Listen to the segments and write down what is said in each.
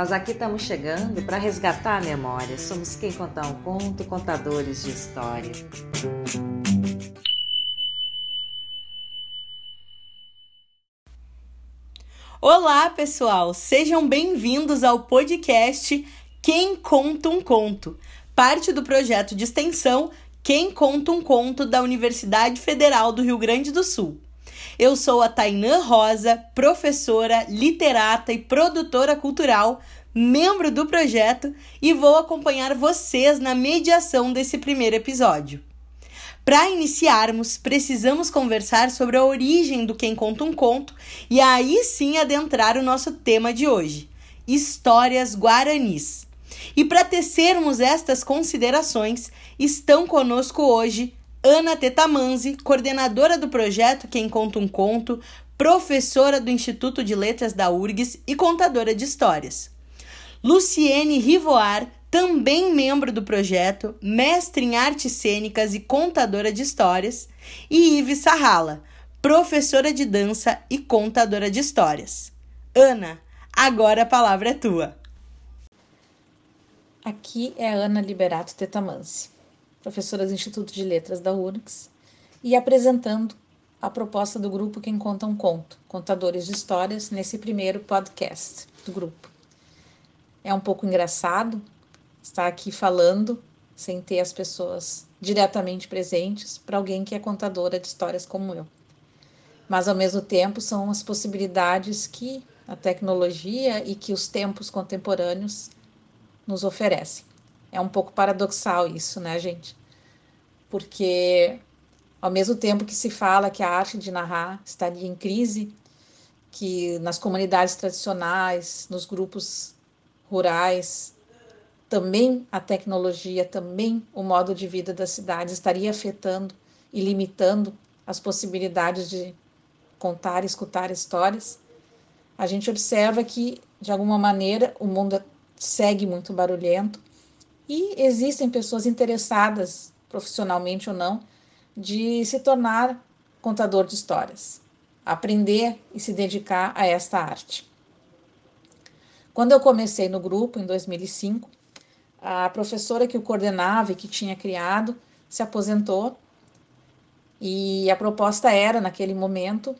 Nós aqui estamos chegando para resgatar a memória. Somos quem contar um conto, contadores de história. Olá, pessoal! Sejam bem-vindos ao podcast Quem Conta um Conto, parte do projeto de extensão Quem Conta um Conto da Universidade Federal do Rio Grande do Sul. Eu sou a Tainã Rosa, professora, literata e produtora cultural, membro do projeto e vou acompanhar vocês na mediação desse primeiro episódio. Para iniciarmos, precisamos conversar sobre a origem do Quem Conta um Conto e aí sim adentrar o nosso tema de hoje: histórias guaranis. E para tecermos estas considerações, estão conosco hoje Ana Tetamanzi, coordenadora do projeto Quem Conta um Conto, professora do Instituto de Letras da URGS e contadora de histórias. Luciene Rivoar, também membro do projeto, mestre em artes cênicas e contadora de histórias, e Ive Sarrala, professora de dança e contadora de histórias. Ana, agora a palavra é tua. Aqui é a Ana Liberato Tetamansi, professora do Instituto de Letras da URGS, e apresentando a proposta do grupo Quem Conta um Conto, Contadores de Histórias, nesse primeiro podcast do grupo. É um pouco engraçado, estar aqui falando sem ter as pessoas diretamente presentes para alguém que é contadora de histórias como eu. Mas ao mesmo tempo são as possibilidades que a tecnologia e que os tempos contemporâneos nos oferecem. É um pouco paradoxal isso, né, gente? Porque ao mesmo tempo que se fala que a arte de narrar estaria em crise, que nas comunidades tradicionais, nos grupos rurais, também a tecnologia, também o modo de vida das cidades estaria afetando e limitando as possibilidades de contar escutar histórias, a gente observa que, de alguma maneira, o mundo segue muito barulhento e existem pessoas interessadas, profissionalmente ou não, de se tornar contador de histórias, aprender e se dedicar a esta arte. Quando eu comecei no grupo, em 2005, a professora que o coordenava e que tinha criado se aposentou e a proposta era, naquele momento,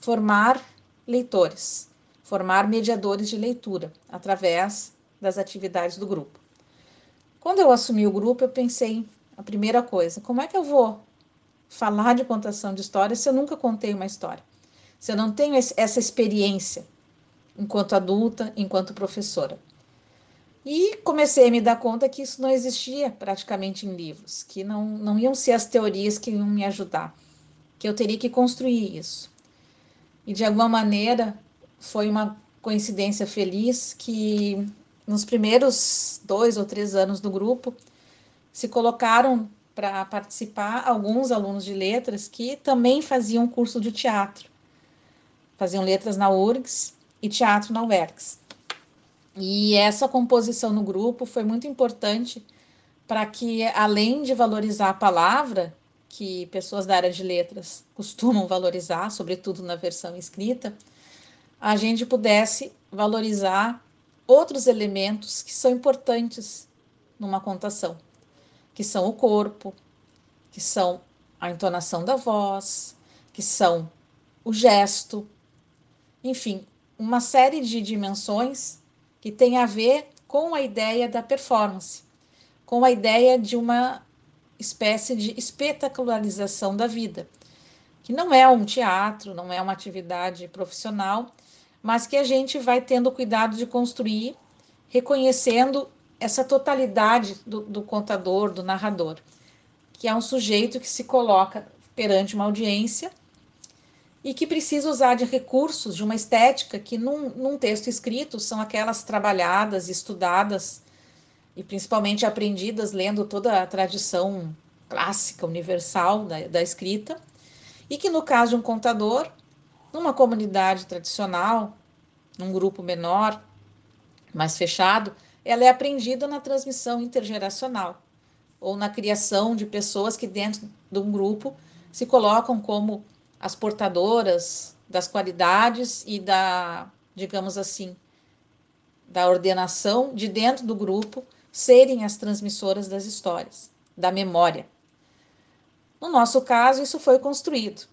formar leitores, formar mediadores de leitura através das atividades do grupo. Quando eu assumi o grupo, eu pensei a primeira coisa: como é que eu vou falar de contação de histórias se eu nunca contei uma história? Se eu não tenho essa experiência enquanto adulta, enquanto professora? E comecei a me dar conta que isso não existia praticamente em livros, que não, não iam ser as teorias que iam me ajudar, que eu teria que construir isso. E de alguma maneira foi uma coincidência feliz que nos primeiros dois ou três anos do grupo se colocaram para participar alguns alunos de letras que também faziam curso de teatro. Faziam letras na URGS e teatro na UERGS. E essa composição no grupo foi muito importante para que, além de valorizar a palavra, que pessoas da área de letras costumam valorizar, sobretudo na versão escrita, a gente pudesse valorizar outros elementos que são importantes numa contação, que são o corpo, que são a entonação da voz, que são o gesto, enfim, uma série de dimensões que tem a ver com a ideia da performance, com a ideia de uma espécie de espetacularização da vida, que não é um teatro, não é uma atividade profissional, mas que a gente vai tendo cuidado de construir, reconhecendo essa totalidade do, do contador, do narrador, que é um sujeito que se coloca perante uma audiência e que precisa usar de recursos, de uma estética que num, num texto escrito são aquelas trabalhadas, estudadas e principalmente aprendidas lendo toda a tradição clássica, universal da, da escrita, e que no caso de um contador, numa comunidade tradicional, num grupo menor, mais fechado, ela é aprendida na transmissão intergeracional ou na criação de pessoas que dentro de um grupo se colocam como as portadoras das qualidades e da, digamos assim, da ordenação de dentro do grupo serem as transmissoras das histórias, da memória. No nosso caso, isso foi construído.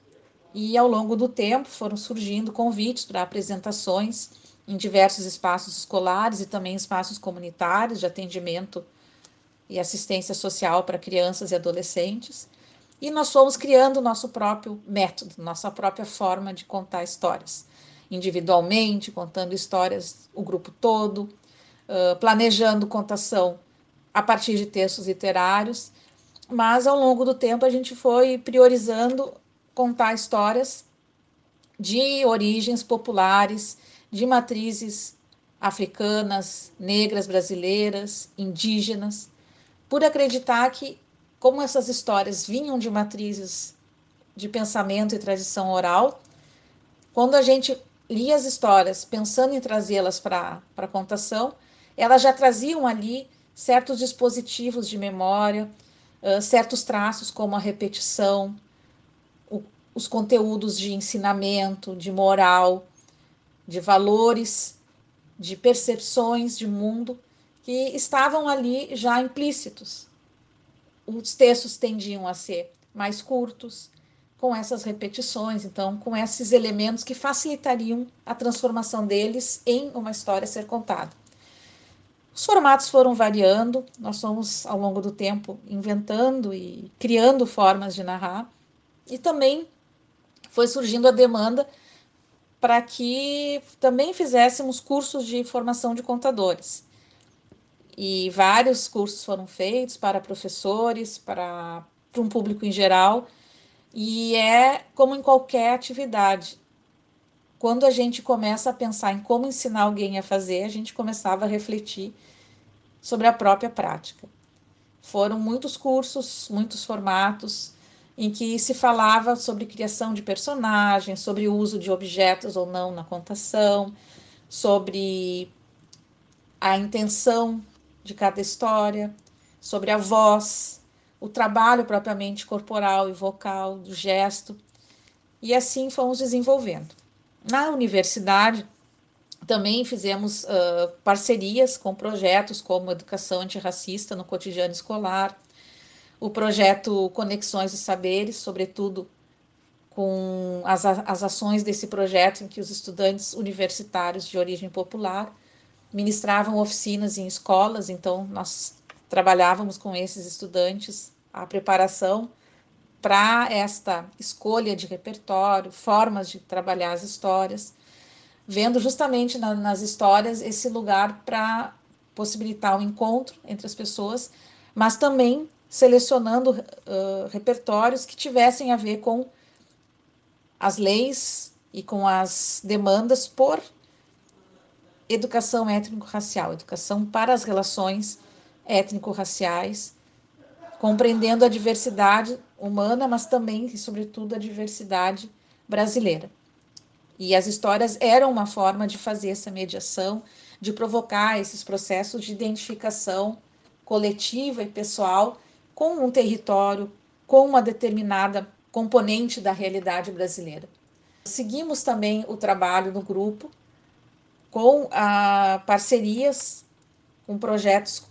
E ao longo do tempo foram surgindo convites para apresentações em diversos espaços escolares e também espaços comunitários de atendimento e assistência social para crianças e adolescentes. E nós fomos criando o nosso próprio método, nossa própria forma de contar histórias, individualmente, contando histórias o grupo todo, planejando contação a partir de textos literários, mas ao longo do tempo a gente foi priorizando contar histórias de origens populares, de matrizes africanas, negras, brasileiras, indígenas, por acreditar que, como essas histórias vinham de matrizes de pensamento e tradição oral, quando a gente lia as histórias pensando em trazê-las para a contação, elas já traziam ali certos dispositivos de memória, uh, certos traços como a repetição, os conteúdos de ensinamento, de moral, de valores, de percepções de mundo que estavam ali já implícitos. Os textos tendiam a ser mais curtos, com essas repetições, então, com esses elementos que facilitariam a transformação deles em uma história a ser contada. Os formatos foram variando, nós fomos, ao longo do tempo, inventando e criando formas de narrar, e também foi surgindo a demanda para que também fizéssemos cursos de formação de contadores e vários cursos foram feitos para professores, para, para um público em geral, e é como em qualquer atividade. Quando a gente começa a pensar em como ensinar alguém a fazer, a gente começava a refletir sobre a própria prática. Foram muitos cursos, muitos formatos em que se falava sobre criação de personagens, sobre o uso de objetos ou não na contação, sobre a intenção de cada história, sobre a voz, o trabalho propriamente corporal e vocal, do gesto, e assim fomos desenvolvendo. Na universidade, também fizemos uh, parcerias com projetos como Educação Antirracista no Cotidiano Escolar, o projeto Conexões e Saberes, sobretudo com as, as ações desse projeto em que os estudantes universitários de origem popular ministravam oficinas em escolas, então nós trabalhávamos com esses estudantes a preparação para esta escolha de repertório, formas de trabalhar as histórias, vendo justamente na, nas histórias esse lugar para possibilitar o um encontro entre as pessoas, mas também selecionando uh, repertórios que tivessem a ver com as leis e com as demandas por educação étnico-racial, educação para as relações étnico-raciais, compreendendo a diversidade humana, mas também e sobretudo a diversidade brasileira. E as histórias eram uma forma de fazer essa mediação, de provocar esses processos de identificação coletiva e pessoal com um território, com uma determinada componente da realidade brasileira. Seguimos também o trabalho no grupo com ah, parcerias com projetos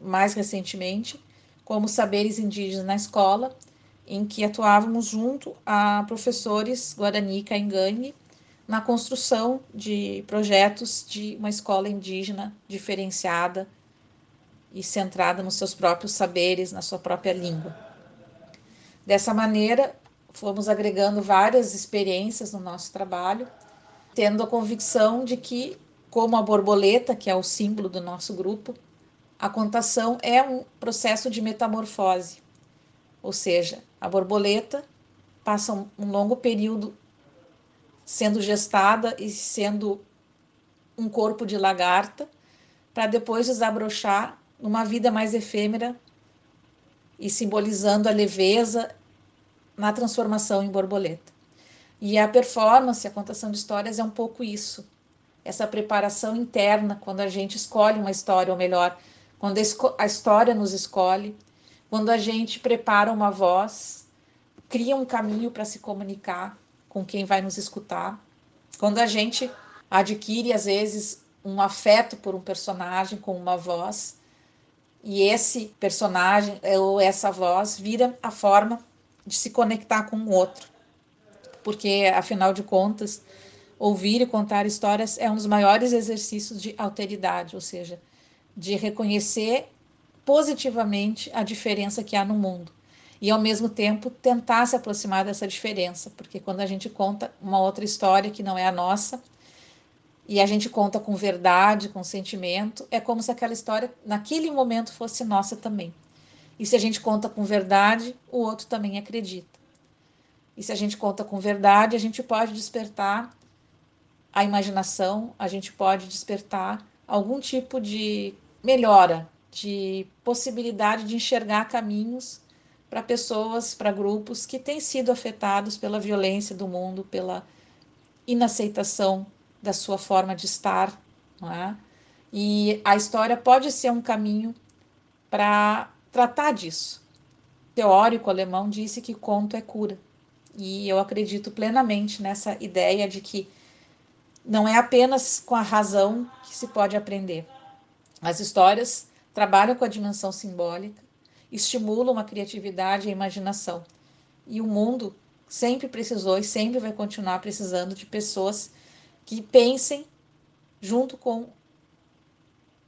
mais recentemente, como Saberes Indígenas na Escola, em que atuávamos junto a professores Guarani e Caingangue na construção de projetos de uma escola indígena diferenciada e centrada nos seus próprios saberes, na sua própria língua. Dessa maneira, fomos agregando várias experiências no nosso trabalho tendo a convicção de que, como a borboleta, que é o símbolo do nosso grupo, a contação é um processo de metamorfose. Ou seja, a borboleta passa um, longo período sendo gestada e sendo um corpo de lagarta, para depois desabrochar numa vida mais efêmera e simbolizando a leveza na transformação em borboleta. E a performance, a contação de histórias é um pouco isso. Essa preparação interna, quando a gente escolhe uma história, ou melhor, quando a história nos escolhe, quando a gente prepara uma voz, cria um caminho para se comunicar com quem vai nos escutar, quando a gente adquire, às vezes, um afeto por um personagem com uma voz, e esse personagem ou essa voz vira a forma de se conectar com o outro. Porque, afinal de contas, ouvir e contar histórias é um dos maiores exercícios de alteridade, ou seja, de reconhecer positivamente a diferença que há no mundo e ao mesmo tempo tentar se aproximar dessa diferença, porque quando a gente conta uma outra história que não é a nossa e a gente conta com verdade, com sentimento, é como se aquela história naquele momento fosse nossa também. E se a gente conta com verdade, o outro também acredita. E se a gente conta com verdade, a gente pode despertar a imaginação, a gente pode despertar algum tipo de melhora, de possibilidade de enxergar caminhos para pessoas, para grupos que têm sido afetados pela violência do mundo, pela inaceitação da sua forma de estar. Não é? E a história pode ser um caminho para tratar disso. O teórico alemão disse que conto é cura. E eu acredito plenamente nessa ideia de que não é apenas com a razão que se pode aprender. As histórias trabalham com a dimensão simbólica estimulam a criatividade e a imaginação. E o mundo sempre precisou e sempre vai continuar precisando de pessoas que pensem junto com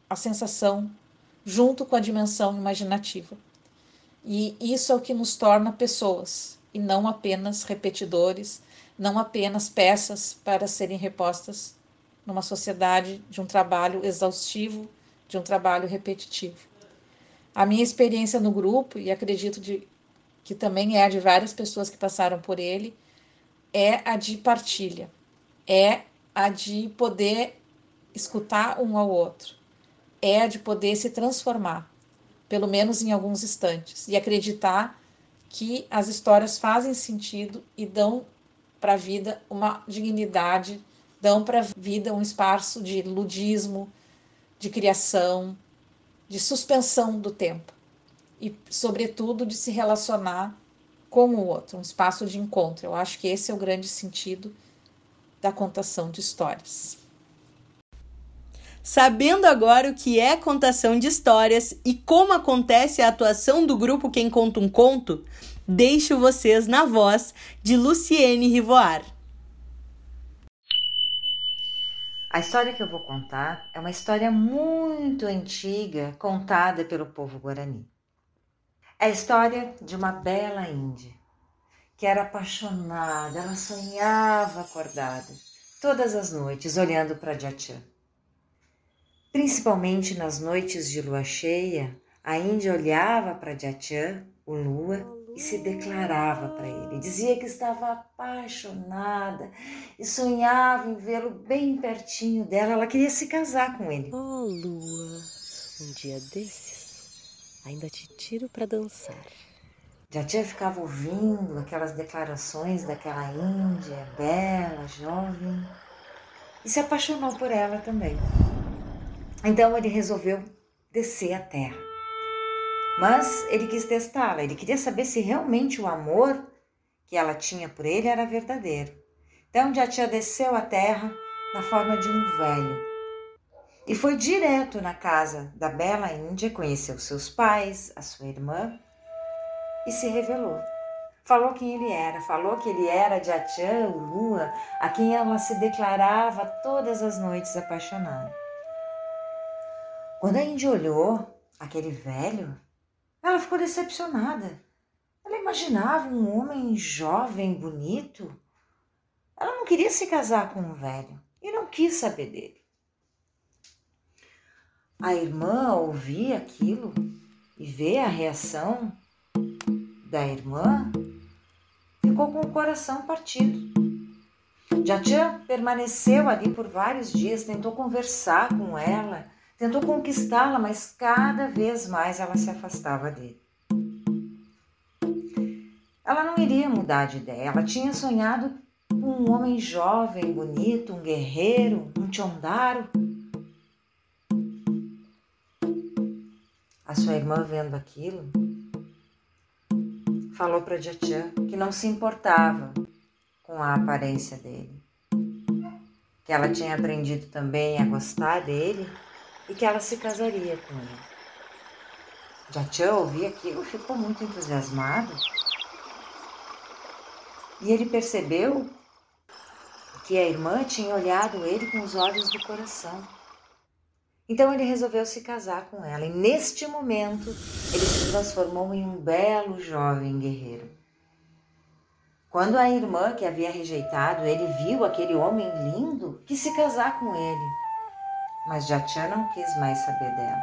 a sensação, junto com a dimensão imaginativa. E isso é o que nos torna pessoas e não apenas repetidores, não apenas peças para serem repostas numa sociedade de um trabalho exaustivo, de um trabalho repetitivo. A minha experiência no grupo, e acredito de, que também é a de várias pessoas que passaram por ele, é a de partilha, é a de poder escutar um ao outro, é a de poder se transformar, pelo menos em alguns instantes, e acreditar que as histórias fazem sentido e dão para a vida uma dignidade, dão para a vida um espaço de ludismo, de criação, de suspensão do tempo e, sobretudo, de se relacionar com o outro, um espaço de encontro. Eu acho que esse é o grande sentido da contação de histórias. Sabendo agora o que é contação de histórias e como acontece a atuação do grupo Quem Conta um Conto, deixo vocês na voz de Luciene Rivoar. A história que eu vou contar é uma história muito antiga contada pelo povo guarani. É a história de uma bela índia que era apaixonada, ela sonhava acordada todas as noites olhando para Jatian. Principalmente nas noites de lua cheia, a índia olhava para Jatian, o lua, e se declarava para ele. Dizia que estava apaixonada e sonhava em vê-lo bem pertinho dela. Ela queria se casar com ele. Oh, lua, um dia desses ainda te tiro para dançar. Já tinha ficava ouvindo aquelas declarações daquela índia bela, jovem, e se apaixonou por ela também. Então ele resolveu descer à terra mas ele quis testá-la, ele queria saber se realmente o amor que ela tinha por ele era verdadeiro. Então Jatia desceu à terra na forma de um velho e foi direto na casa da bela Índia, conheceu seus pais, a sua irmã e se revelou. Falou quem ele era, falou que ele era o Lua, a quem ela se declarava todas as noites apaixonada. Quando a Índia olhou aquele velho, ela ficou decepcionada. Ela imaginava um homem jovem, bonito. Ela não queria se casar com um velho e não quis saber dele. A irmã ouvia aquilo e vê a reação da irmã, ficou com o coração partido. Jatian permaneceu ali por vários dias, tentou conversar com ela Tentou conquistá-la, mas cada vez mais ela se afastava dele. Ela não iria mudar de ideia. Ela tinha sonhado com um homem jovem, bonito, um guerreiro, um chondaro. A sua irmã, vendo aquilo, falou para Jatian que não se importava com a aparência dele que ela tinha aprendido também a gostar dele e que ela se casaria com ele. Jachan ouviu aquilo ficou muito entusiasmado e ele percebeu que a irmã tinha olhado ele com os olhos do coração. Então ele resolveu se casar com ela, e neste momento ele se transformou em um belo jovem guerreiro. Quando a irmã que havia rejeitado ele viu aquele homem lindo, quis se casar com ele, mas Jatian não quis mais saber dela.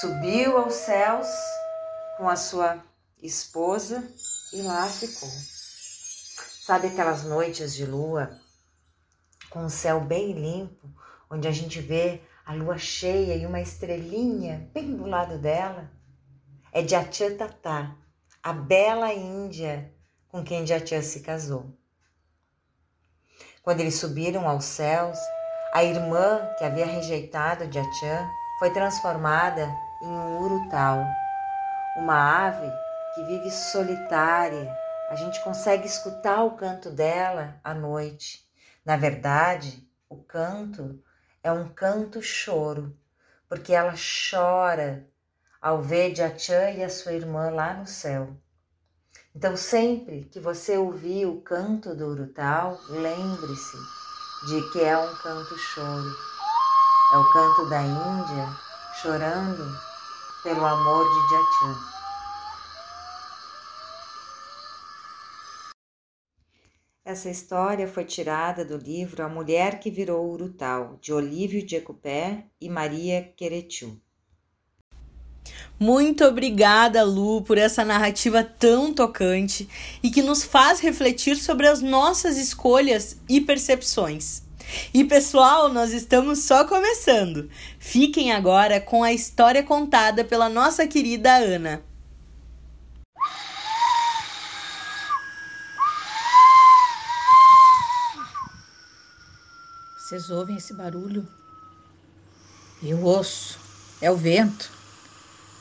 Subiu aos céus com a sua esposa e lá ficou. Sabe aquelas noites de lua com o céu bem limpo, onde a gente vê a lua cheia e uma estrelinha bem do lado dela? É de Tatá, a bela Índia com quem Jatian se casou. Quando eles subiram aos céus, a irmã que havia rejeitado Jatian foi transformada em um urutau, uma ave que vive solitária. A gente consegue escutar o canto dela à noite. Na verdade, o canto é um canto choro, porque ela chora ao ver Jachan e a sua irmã lá no céu. Então, sempre que você ouvir o canto do urutau, lembre-se de que é um canto choro. É o canto da Índia chorando pelo amor de Jachan. Essa história foi tirada do livro A Mulher que Virou Urutau, de Olívio de e Maria Queretiu. Muito obrigada, Lu, por essa narrativa tão tocante e que nos faz refletir sobre as nossas escolhas e percepções. E pessoal, nós estamos só começando. Fiquem agora com a história contada pela nossa querida Ana. Vocês ouvem esse barulho? Eu ouço. É o vento.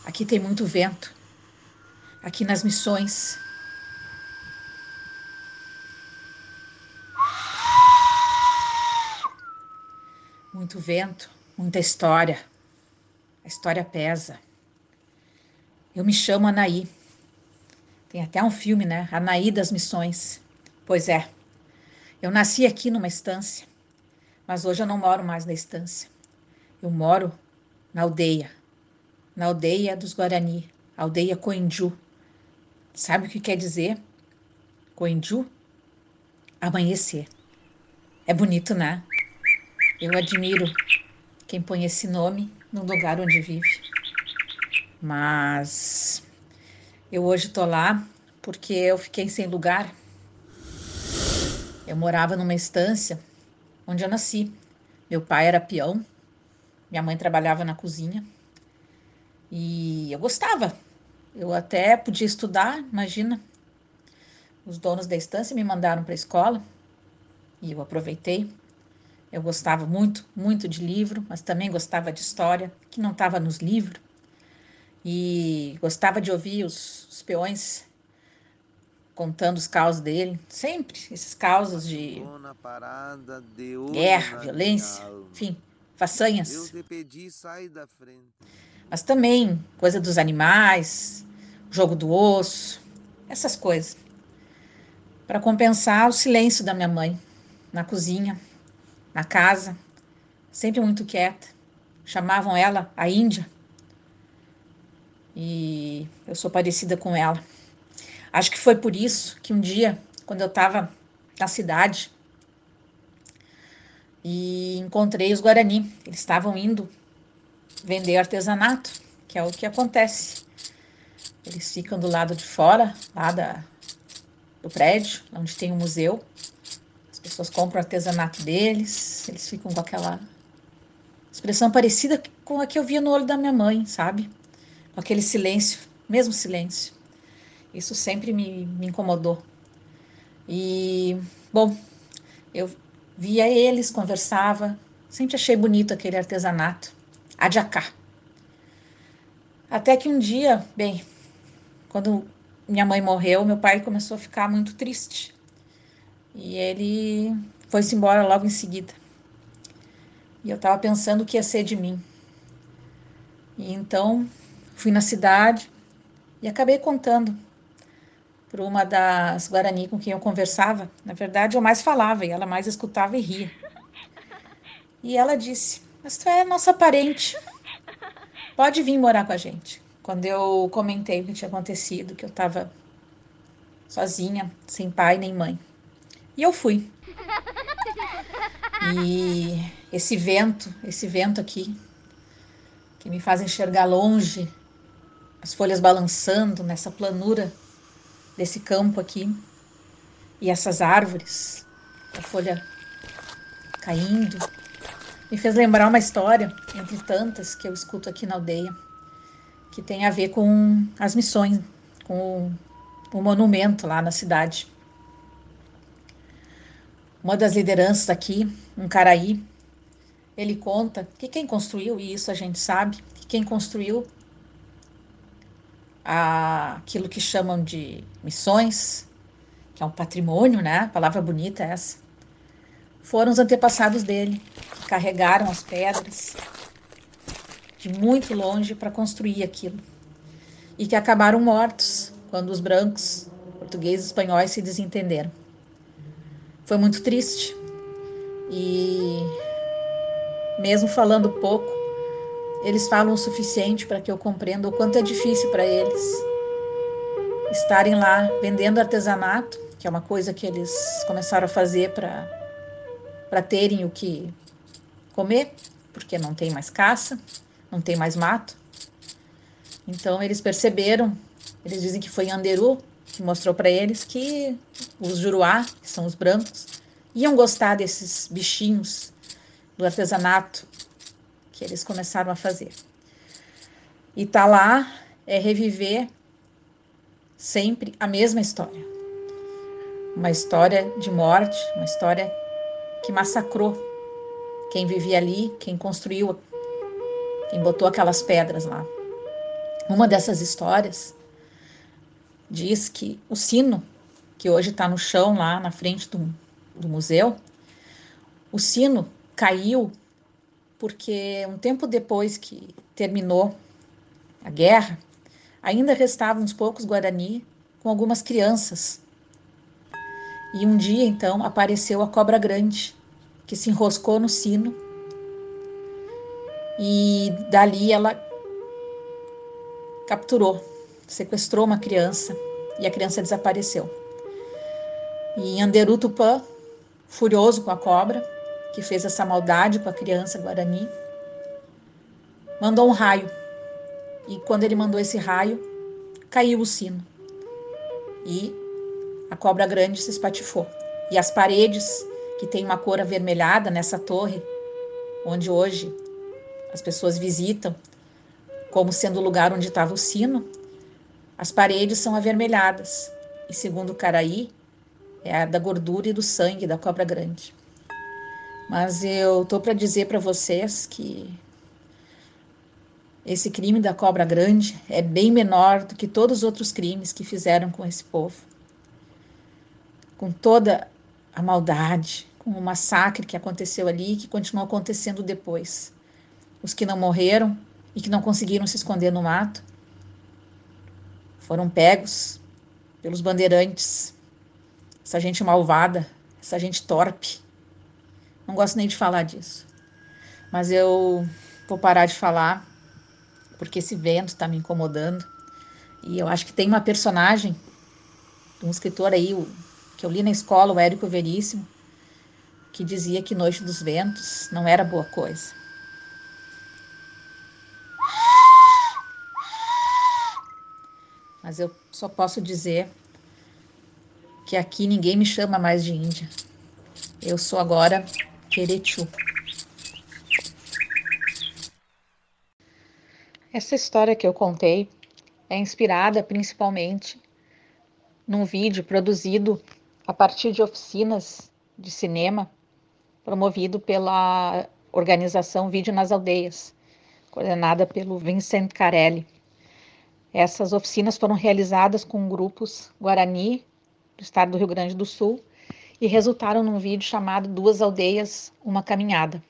Aqui tem muito vento. Aqui nas missões. Muito vento, muita história. A história pesa. Eu me chamo Anaí. Tem até um filme, né? Anaí das Missões. Pois é. Eu nasci aqui numa estância mas hoje eu não moro mais na estância. Eu moro na aldeia, na aldeia dos Guarani, aldeia Coenju. Sabe o que quer dizer? Coenju? Amanhecer. É bonito, né? Eu admiro quem põe esse nome no lugar onde vive. Mas eu hoje tô lá porque eu fiquei sem lugar. Eu morava numa estância onde eu nasci. Meu pai era peão, minha mãe trabalhava na cozinha e eu gostava. Eu até podia estudar, imagina. Os donos da estância me mandaram para a escola e eu aproveitei. Eu gostava muito, muito de livro, mas também gostava de história, que não estava nos livros. E gostava de ouvir os, os peões contando os causos dele, sempre esses causos de guerra, violência, enfim, façanhas. Mas também coisa dos animais, jogo do osso, essas coisas. Para compensar o silêncio da minha mãe na cozinha, na casa, sempre muito quieta. Chamavam ela a Índia. E eu sou parecida com ela. Acho que foi por isso que um dia, quando eu estava na cidade e encontrei os Guarani, eles estavam indo vender artesanato, que é o que acontece. Eles ficam do lado de fora, lá da, do prédio, onde tem o museu. As pessoas compram o artesanato deles, eles ficam com aquela expressão parecida com a que eu via no olho da minha mãe, sabe? Com aquele silêncio, mesmo silêncio. Isso sempre me, me incomodou. E, bom, eu via eles, conversava, sempre achei bonito aquele artesanato, adjacá. Até que um dia, bem, quando minha mãe morreu, meu pai começou a ficar muito triste. E ele foi-se embora logo em seguida. E eu estava pensando o que ia ser de mim. E então fui na cidade e acabei contando para uma das Guarani com quem eu conversava. Na verdade, eu mais falava e ela mais escutava e ria. E ela disse: Mas tu é nossa parente. Pode vir morar com a gente. Quando eu comentei o que tinha acontecido, que eu estava sozinha, sem pai nem mãe. E eu fui. E esse vento, esse vento aqui, que me faz enxergar longe, as folhas balançando nessa planura desse campo aqui, e essas árvores, a folha caindo, me fez lembrar uma história, entre tantas que eu escuto aqui na aldeia, que tem a ver com as missões, com o monumento lá na cidade. Uma das lideranças aqui, um caraí, ele conta que quem construiu, e isso a gente sabe, que quem construiu aquilo que chamam de missões, que é um patrimônio, né? Palavra bonita essa. Foram os antepassados dele, que carregaram as pedras de muito longe para construir aquilo. E que acabaram mortos quando os brancos, portugueses e espanhóis se desentenderam. Foi muito triste. E mesmo falando pouco, eles falam o suficiente para que eu compreenda o quanto é difícil para eles estarem lá vendendo artesanato, que é uma coisa que eles começaram a fazer para terem o que comer, porque não tem mais caça, não tem mais mato. Então eles perceberam, eles dizem que foi Anderu que mostrou para eles que os juruá, que são os brancos, iam gostar desses bichinhos do artesanato que eles começaram a fazer. E tá lá é reviver sempre a mesma história. Uma história de morte, uma história que massacrou quem vivia ali, quem construiu, quem botou aquelas pedras lá. Uma dessas histórias diz que o sino, que hoje está no chão lá na frente do, do museu, o sino caiu porque um tempo depois que terminou a guerra, ainda restavam uns poucos Guarani com algumas crianças. E um dia, então, apareceu a cobra grande, que se enroscou no sino. E dali ela capturou, sequestrou uma criança e a criança desapareceu. E Anderu Tupã, furioso com a cobra, que fez essa maldade com a criança Guarani, mandou um raio. E quando ele mandou esse raio, caiu o sino. E a cobra grande se espatifou. E as paredes, que tem uma cor avermelhada nessa torre, onde hoje as pessoas visitam, como sendo o lugar onde estava o sino, as paredes são avermelhadas. E segundo o Caraí, é a da gordura e do sangue da cobra grande. Mas eu tô para dizer para vocês que esse crime da cobra grande é bem menor do que todos os outros crimes que fizeram com esse povo. Com toda a maldade, com o massacre que aconteceu ali e que continuou acontecendo depois. Os que não morreram e que não conseguiram se esconder no mato foram pegos pelos bandeirantes, essa gente malvada, essa gente torpe não gosto nem de falar disso. Mas eu vou parar de falar porque esse vento está me incomodando. E eu acho que tem uma personagem, um escritor aí, que eu li na escola, o Érico Veríssimo, que dizia que Noite dos Ventos não era boa coisa. Mas eu só posso dizer que aqui ninguém me chama mais de Índia. Eu sou agora Queretiu. Essa história que eu contei é inspirada principalmente num vídeo produzido a partir de oficinas de cinema promovido pela organização Vídeo nas Aldeias, coordenada pelo Vincent Carelli. Essas oficinas foram realizadas com grupos Guarani, do estado do Rio Grande do Sul, e resultaram num vídeo chamado Duas Aldeias, Uma Caminhada.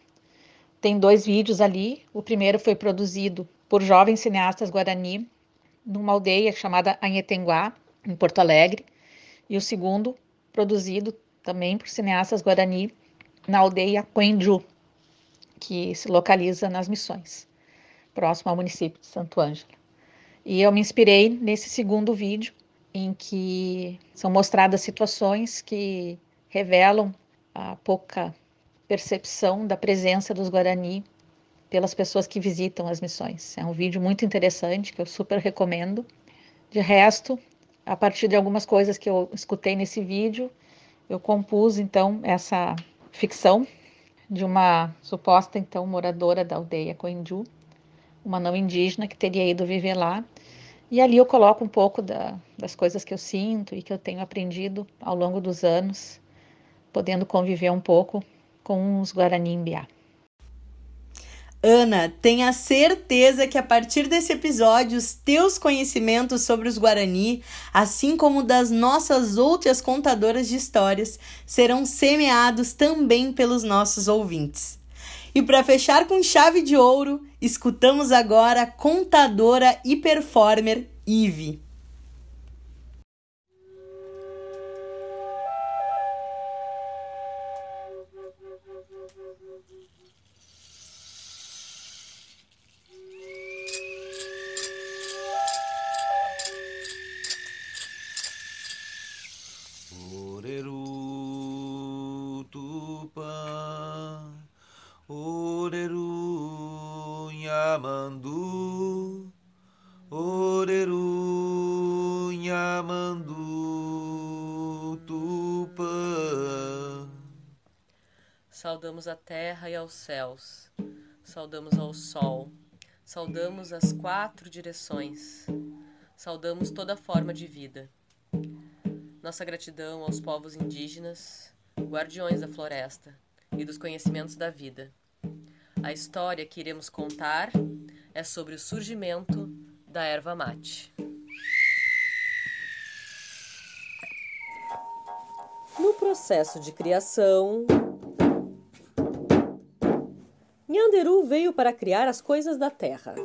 Tem dois vídeos ali. O primeiro foi produzido por jovens cineastas guarani numa aldeia chamada Anhetenguá, em Porto Alegre, e o segundo produzido também por cineastas guarani na aldeia Coenju, que se localiza nas Missões, próximo ao município de Santo Ângelo. E eu me inspirei nesse segundo vídeo, em que são mostradas situações que revelam a pouca percepção da presença dos Guarani pelas pessoas que visitam as missões. É um vídeo muito interessante que eu super recomendo. De resto, a partir de algumas coisas que eu escutei nesse vídeo, eu compus então essa ficção de uma suposta então moradora da aldeia Coindu, uma não indígena que teria ido viver lá. E ali eu coloco um pouco da, das coisas que eu sinto e que eu tenho aprendido ao longo dos anos, podendo conviver um pouco com os Guarani Imbiá. Ana, tenha certeza que a partir desse episódio, os teus conhecimentos sobre os Guarani, assim como das nossas outras contadoras de histórias, serão semeados também pelos nossos ouvintes. E para fechar com chave de ouro, escutamos agora a contadora e performer Ive. Saudamos a terra e aos céus, saudamos ao sol, saudamos as quatro direções, saudamos toda forma de vida. Nossa gratidão aos povos indígenas, guardiões da floresta e dos conhecimentos da vida. A história que iremos contar é sobre o surgimento da erva mate. No processo de criação, Nhanderu veio para criar as coisas da terra.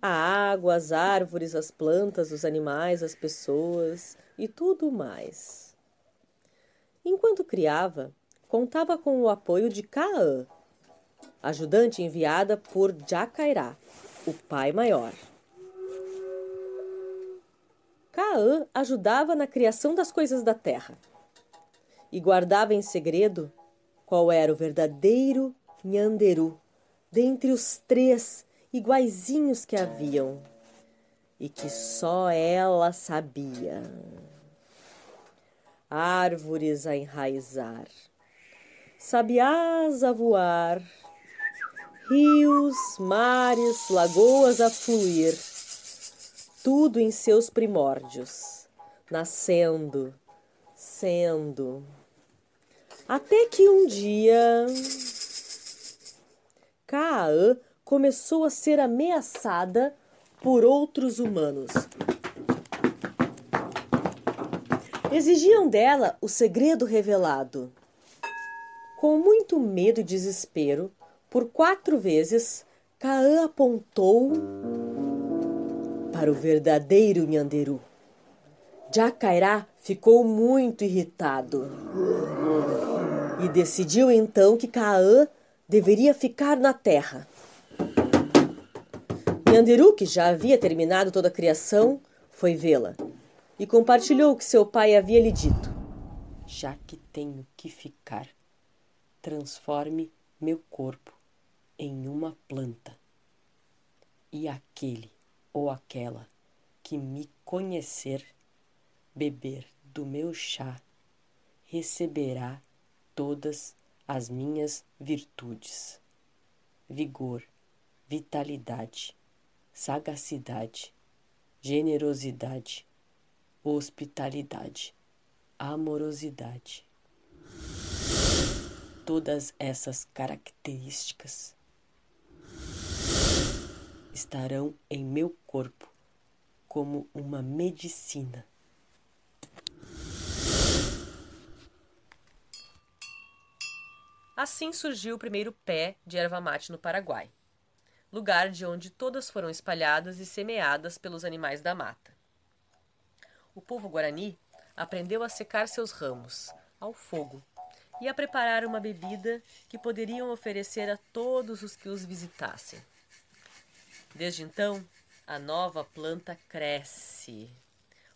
A água, as árvores, as plantas, os animais, as pessoas e tudo mais. Enquanto criava, contava com o apoio de Caã, ajudante enviada por Jacairá, o pai maior. Caã ajudava na criação das coisas da terra e guardava em segredo qual era o verdadeiro Nhanderu dentre os três iguaizinhos que haviam e que só ela sabia. Árvores a enraizar, sabiás a voar, rios, mares, lagoas a fluir tudo em seus primórdios, nascendo, sendo. Até que um dia Caã começou a ser ameaçada por outros humanos. Exigiam dela o segredo revelado. Com muito medo e desespero, por quatro vezes, Caã apontou para o verdadeiro Nhanderu. Jacairá ficou muito irritado e decidiu então que Caã deveria ficar na terra. Nhanderu, que já havia terminado toda a criação, foi vê-la e compartilhou o que seu pai havia lhe dito. Já que tenho que ficar, transforme meu corpo em uma planta. E aquele ou aquela que me conhecer, beber do meu chá, receberá todas as minhas virtudes: vigor, vitalidade, sagacidade, generosidade, hospitalidade, amorosidade. Todas essas características estarão em meu corpo como uma medicina. Assim surgiu o primeiro pé de erva mate no Paraguai, lugar de onde todas foram espalhadas e semeadas pelos animais da mata. O povo guarani aprendeu a secar seus ramos ao fogo e a preparar uma bebida que poderiam oferecer a todos os que os visitassem. Desde então, a nova planta cresce,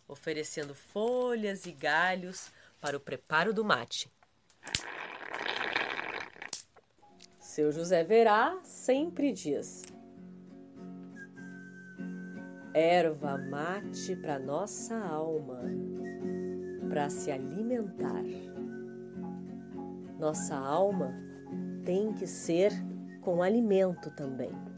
oferecendo folhas e galhos para o preparo do mate. Seu José Verá sempre diz: erva mate para nossa alma, para se alimentar. Nossa alma tem que ser com alimento também.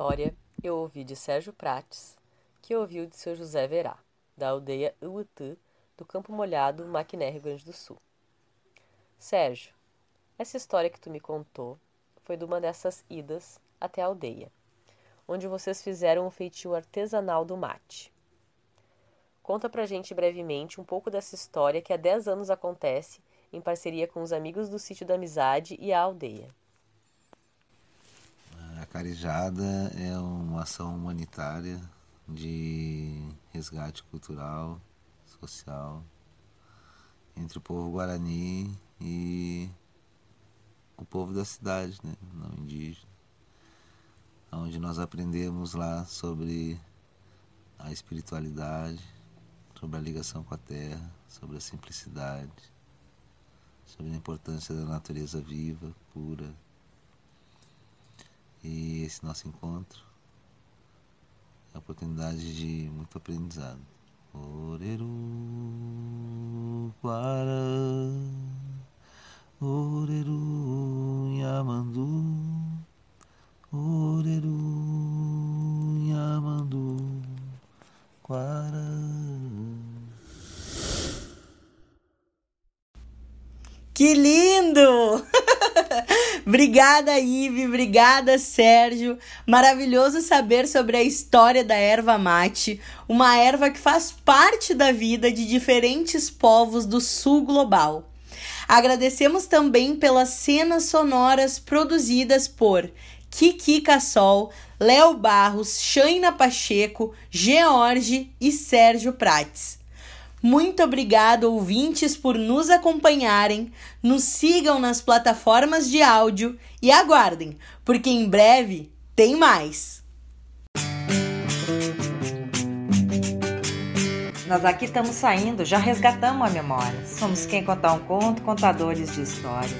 História eu ouvi de Sérgio Prates, que ouviu de seu José Verá, da aldeia Uutã, do Campo Molhado, Maquiné, Rio Grande do Sul. Sérgio, essa história que tu me contou foi de uma dessas idas até a aldeia, onde vocês fizeram um feitio artesanal do mate. Conta pra gente brevemente um pouco dessa história que há 10 anos acontece em parceria com os amigos do Sítio da Amizade e a aldeia. Carijada é uma ação humanitária de resgate cultural social entre o povo guarani e o povo da cidade, né, não indígena, onde nós aprendemos lá sobre a espiritualidade, sobre a ligação com a terra, sobre a simplicidade, sobre a importância da natureza viva, pura. E esse nosso encontro é a oportunidade de muito aprendizado. Oreru Guara Oreru Yamandu Oreru Yamandu Guara Que lindo! Obrigada, Ive, obrigada, Sérgio. Maravilhoso saber sobre a história da erva mate, uma erva que faz parte da vida de diferentes povos do sul global. Agradecemos também pelas cenas sonoras produzidas por Kiki Cassol, Léo Barros, Shaina Pacheco, George e Sérgio Prates. Muito obrigado, ouvintes, por nos acompanharem. Nos sigam nas plataformas de áudio e aguardem, porque em breve tem mais. Nós aqui estamos saindo, já resgatamos a memória. Somos quem contar um conto, contadores de história.